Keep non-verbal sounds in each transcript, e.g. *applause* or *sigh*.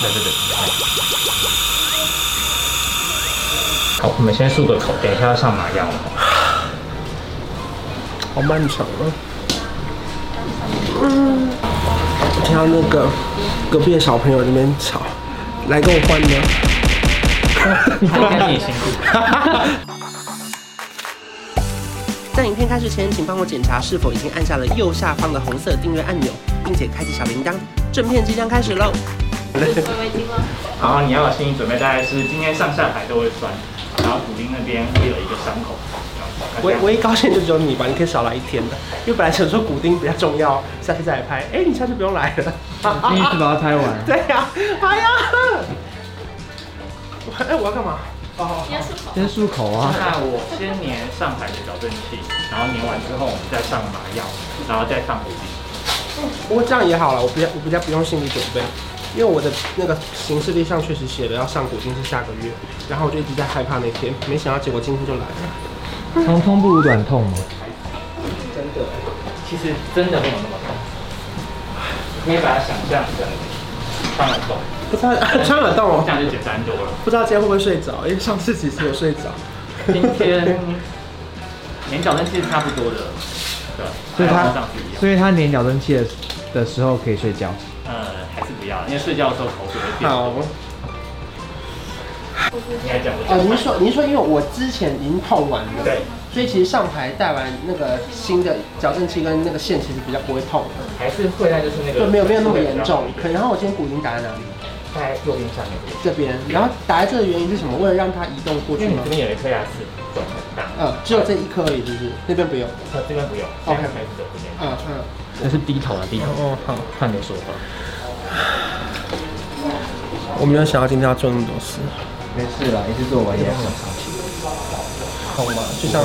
对对对。好，我们先漱个口，等一下要上麻药。好漫长啊！嗯，我听到那个隔壁的小朋友在那边吵，来跟我换呢。*laughs* 在影片开始前，请帮我检查是否已经按下了右下方的红色订阅按钮，并且开启小铃铛。正片即将开始喽！*laughs* 好，你要有心理准备，大概是今天上下排都会酸，然后骨钉那边会有一个伤口。我我一高兴就只有你吧，你可以少来一天的，因为本来想说骨钉比较重要，下次再来拍。哎，你下次不用来了，第一次把它拍完。对呀，哎呀！哎，我要干嘛？哦，先漱口啊！那我先粘上海的矫正器，然后粘完之后，我们再上麻药，然后再上骨钉。不过这样也好了，我比较我比较不用心理准备，因为我的那个行事历上确实写了要上古今是下个月，然后我就一直在害怕那天，没想到结果今天就来了。长痛不如短痛吗？真的，其实真的没有那么痛，你可以把它想象成穿耳洞。不知道穿耳洞哦，这样就简单多了。不知道今天会不会睡着？因为上次其实有睡着。今天粘矫正器是差不多的，对，所以他所以他粘矫正器的的时候可以睡觉。呃，还是不要，因为睡觉的时候口水会变。好。你还讲不？哦，您说您说，因为我之前已经痛完了，对，所以其实上排戴完那个新的矫正器跟那个线，其实比较不会痛。还是会，但就是那个。对，没有没有那么严重。可然后我今天骨钉打在哪里？在右边下面这边，然后打在这的原因是什么？为了让它移动过去吗？因为你这边有一颗牙齿肿很大。嗯，只有这一颗而已，是不是？那边不用。呃，这边不用。OK，开始走这边。嗯嗯。那是低头啊，低头。哦，好，看你说话。我没有想到今天要做那么多事。没事啦，一次做完也很长期。痛吗？就像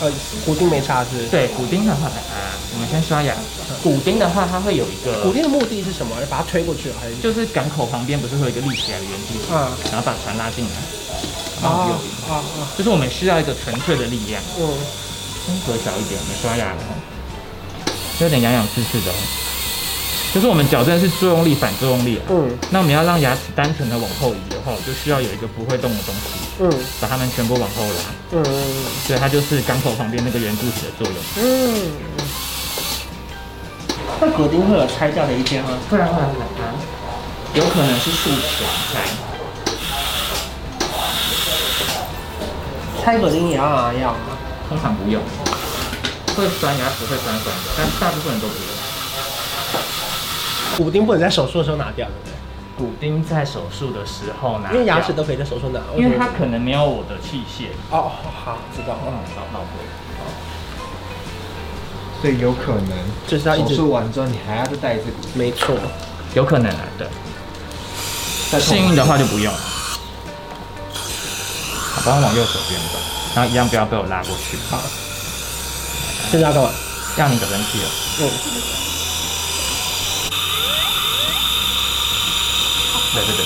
呃，骨钉没插是？对，骨钉的话，啊，我们先刷牙。骨钉的话，它会有一个。骨钉的目的是什么？把它推过去，还是？就是港口旁边不是会有一个立起来的圆柱？嗯。然后把船拉进来。啊啊啊！就是我们需要一个纯粹的力量。嗯。风格小一点，我们刷牙了，有点痒痒刺刺的。就是我们矫正是作用力反作用力。嗯。那我们要让牙齿单纯的往后移的话，就需要有一个不会动的东西。嗯。把它们全部往后拉。嗯。所以它就是港口旁边那个圆柱体的作用。嗯。那骨钉会有拆掉的一天吗？会啊会啊会啊，有可能是术前拆。拆骨钉也要拿药吗？通常不用。会酸牙齿会酸酸的，但大部分人都不用。骨钉不能在手术的时候拿掉，对不对？骨钉在手术的时候拿，因为牙齿都可以在手术拿，因为它可能没有我的器械。哦，好，知道。嗯，好，那我会。所以有可能就是要手术完之后，你还要再带一次骨钉。没错，有可能啊，对。幸运的话就不用。好，帮我往右手边走，然后一样不要被我拉过去。好。现在要干嘛？让你矫正器了。嗯。对对对。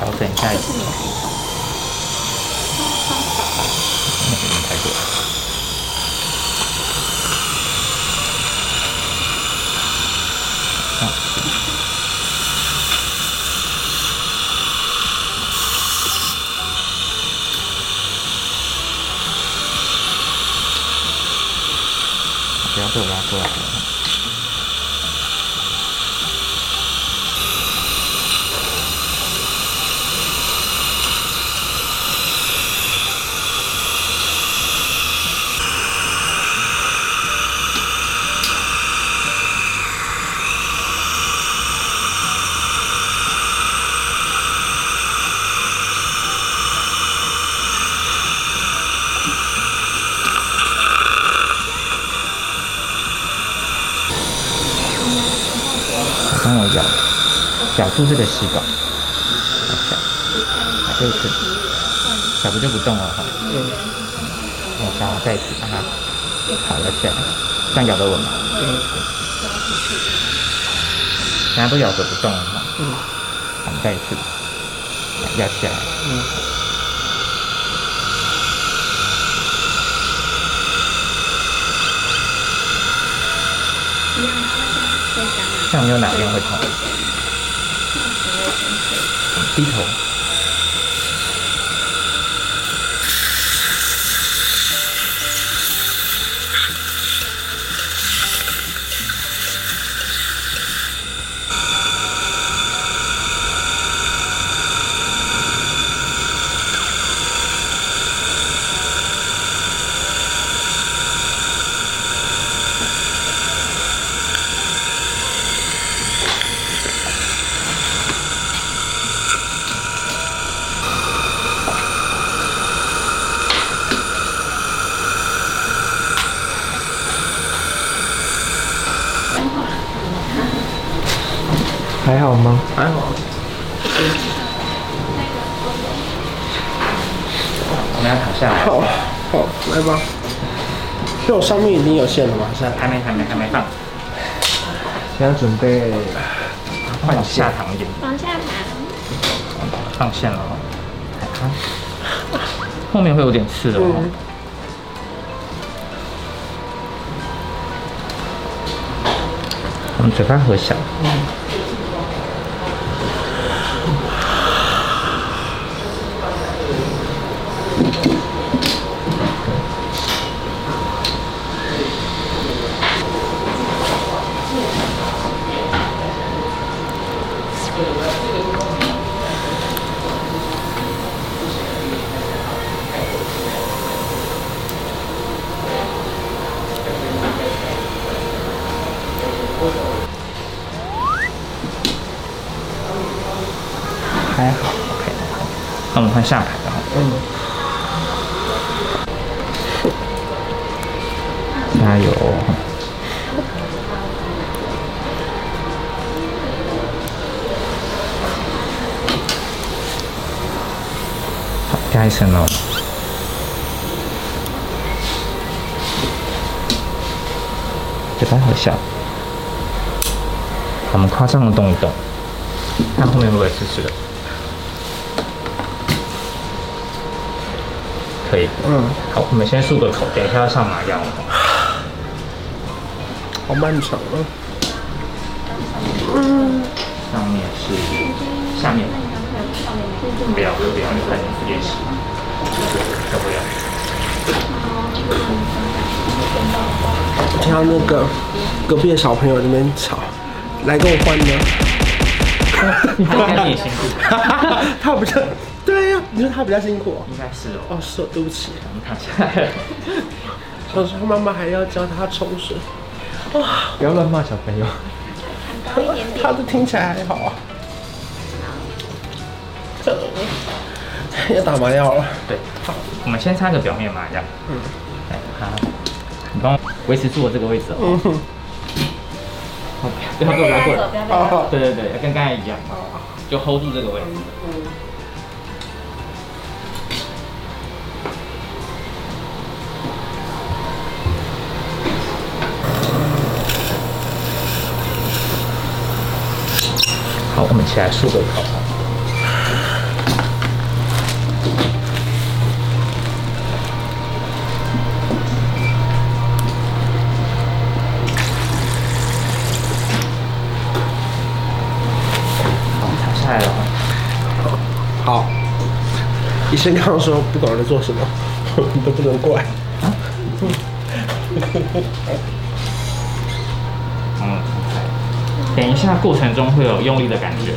好，等一下一次。那边开过。好。不要被我拉过住这个吸管，小，来这一次，小不就不动了哈。嗯。我想要再一次把它好了起来，这样咬得稳吗？嗯。大家都咬着不动了哈。嗯。好，再一次，咬起来。嗯。像没有哪边会痛？低头。还好吗？还好。我们要躺下来。好，好，来吧。就我上面已经有线了吗？现在还没，还没，还没放。现在准备换下躺一点。往下躺。放线了哦。后面会有点刺的哦。嗯、我们嘴巴合小。嗯还好，OK，那我们换下排的。嗯。加油。好，加一声哦。嘴巴好小。我们夸张的动一动，看后面会不会湿湿的。可以，嗯，好，我们先漱个口，等一下要上麻药。好漫长啊。嗯。上面是，下面。不要不要，你快点练习。要不要？听到那个隔壁的小朋友在那边吵，来跟我换呢。*laughs* 你看你辛苦。*laughs* 他不是。对呀、啊，你说他比较辛苦，应该是哦。哦，是哦，对不起，我们躺下来了。小时候妈妈还要教他冲水。哇，不要乱骂小朋友。他他都听起来还好啊。要打麻药了。对，好，我们先擦个表面麻药。嗯。好，你帮我维持住我这个位置哦。嗯。好，不要过来过来。好，对对对，跟刚才一样。就 hold 住这个位置。嗯。我们起来漱个口。下来了。好。医生刚刚说，不管我在做什么，你 *laughs* 都不能怪。啊？嗯。等一下，过程中会有用力的感觉，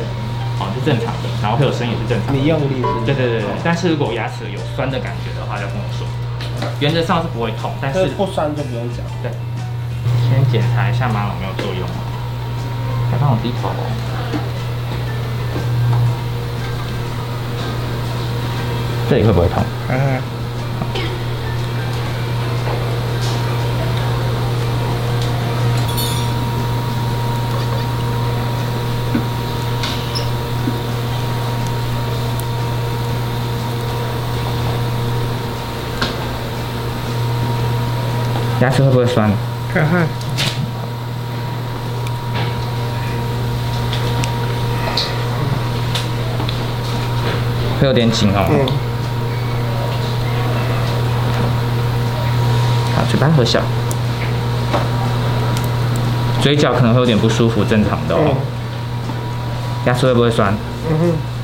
哦，是正常的，然后会有声音也是正常的。你用力是？对对对对。但是如果牙齿有酸的感觉的话，要跟我说。原则上是不会痛，但是不酸就不用讲。对。先检查一下麻有没有作用。还帮我低头。这里会不会痛？嗯。牙齿会不会酸？看看。会有点紧哦。嗯。好，嘴巴合小。嘴角可能会有点不舒服，正常的哦。牙齿会不会酸？嗯哼。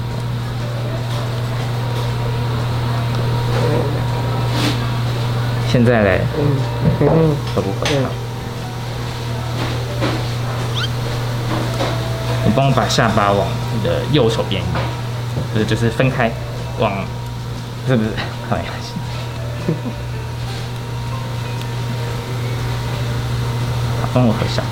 现在嘞？嗯嗯。会不会？你帮我把下巴往你的右手边移。不是，就是分开，往，是不是？好，没关系。好，帮我合上。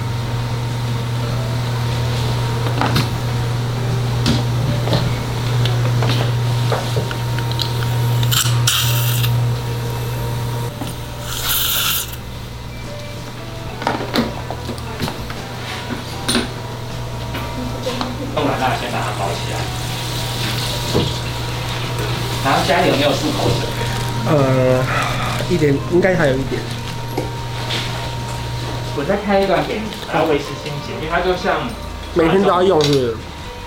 弄完了，先把它包起来。然后家里有没有漱口水？呃，一点，应该还有一点。我再开一段给你，然后维持清洁，因为它就像每天都要用是不是？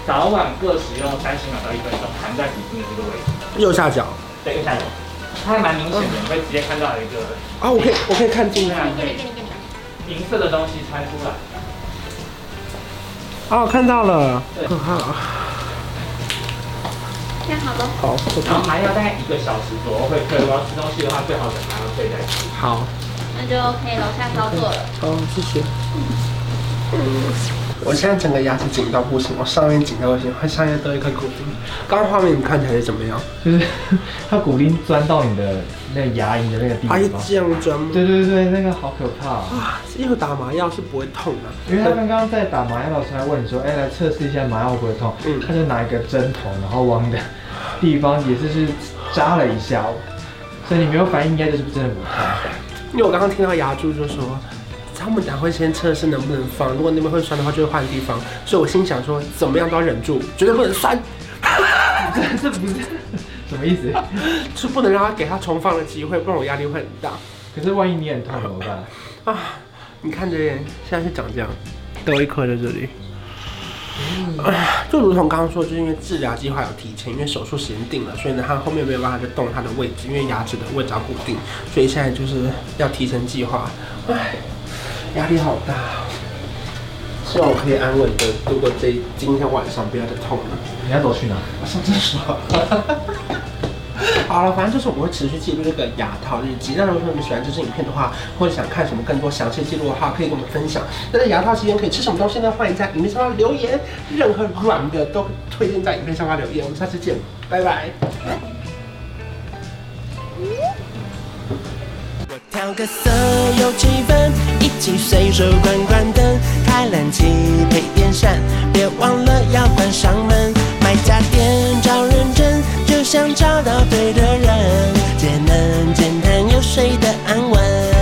早晚各使用三十秒到一分钟，含在鼻子的这个位置。右下角。对，右下角。它还蛮明显的，你会直接看到一个。啊，我可以，我可以看进来。银色的东西穿出来。哦，看到了。对。看好了，好，然后还要大概一个小时左右会退。如果要吃东西的话，最好等还要退再吃。好，那就可以楼下操作了。好，谢谢。嗯。我现在整个牙齿紧到不行，我上面紧到不行，会上面都一颗骨钉。刚刚画面你看起来是怎么样？就 *laughs* 是它骨钉钻到你的那个牙龈的那个地方。哎，这样钻吗？对对对，那个好可怕啊！啊，因为打麻药是不会痛的。因为他刚刚在打麻药的时候还问你说，哎，来测试一下麻药会不会痛？嗯，他就拿一个针头，然后往你的地方也是是扎了一下，所以你没有反应，应该就是真的不痛。因为我刚刚听到牙柱就说。他们俩会先测试能不能放，如果那边会酸的话，就会换地方。所以我心想说，怎么样都要忍住，绝对不能酸。*laughs* 这不是什么意思？是不能让他给他重放的机会，不然我压力会很大。可是万一你很痛怎么办？*laughs* 啊，你看这边现在是长这样，都有一颗在这里。嗯、就如同刚刚说，就是因为治疗计划有提前，因为手术时间定了，所以呢，他后面没有办法再动他的位置，因为牙齿的位置要固定，所以现在就是要提前计划。唉。压力好大，希望我可以安稳的度过这今天晚上，不要再痛了。你要走去哪？我上厕所。好了，反正就是我会持续记录这个牙套日记。那如果说你们喜欢这支影片的话，或者想看什么更多详细记录的话，可以跟我们分享。那在牙套期间可以吃什么东西呢？欢迎在影片下方留言，任何软的都推荐在影片下方留言。我们下次见，拜拜。调个色有气氛，一随手关关灯，开冷气配电扇，别忘了要关上门。买家电找认真，就像找到对的人，简单简单又睡得安稳。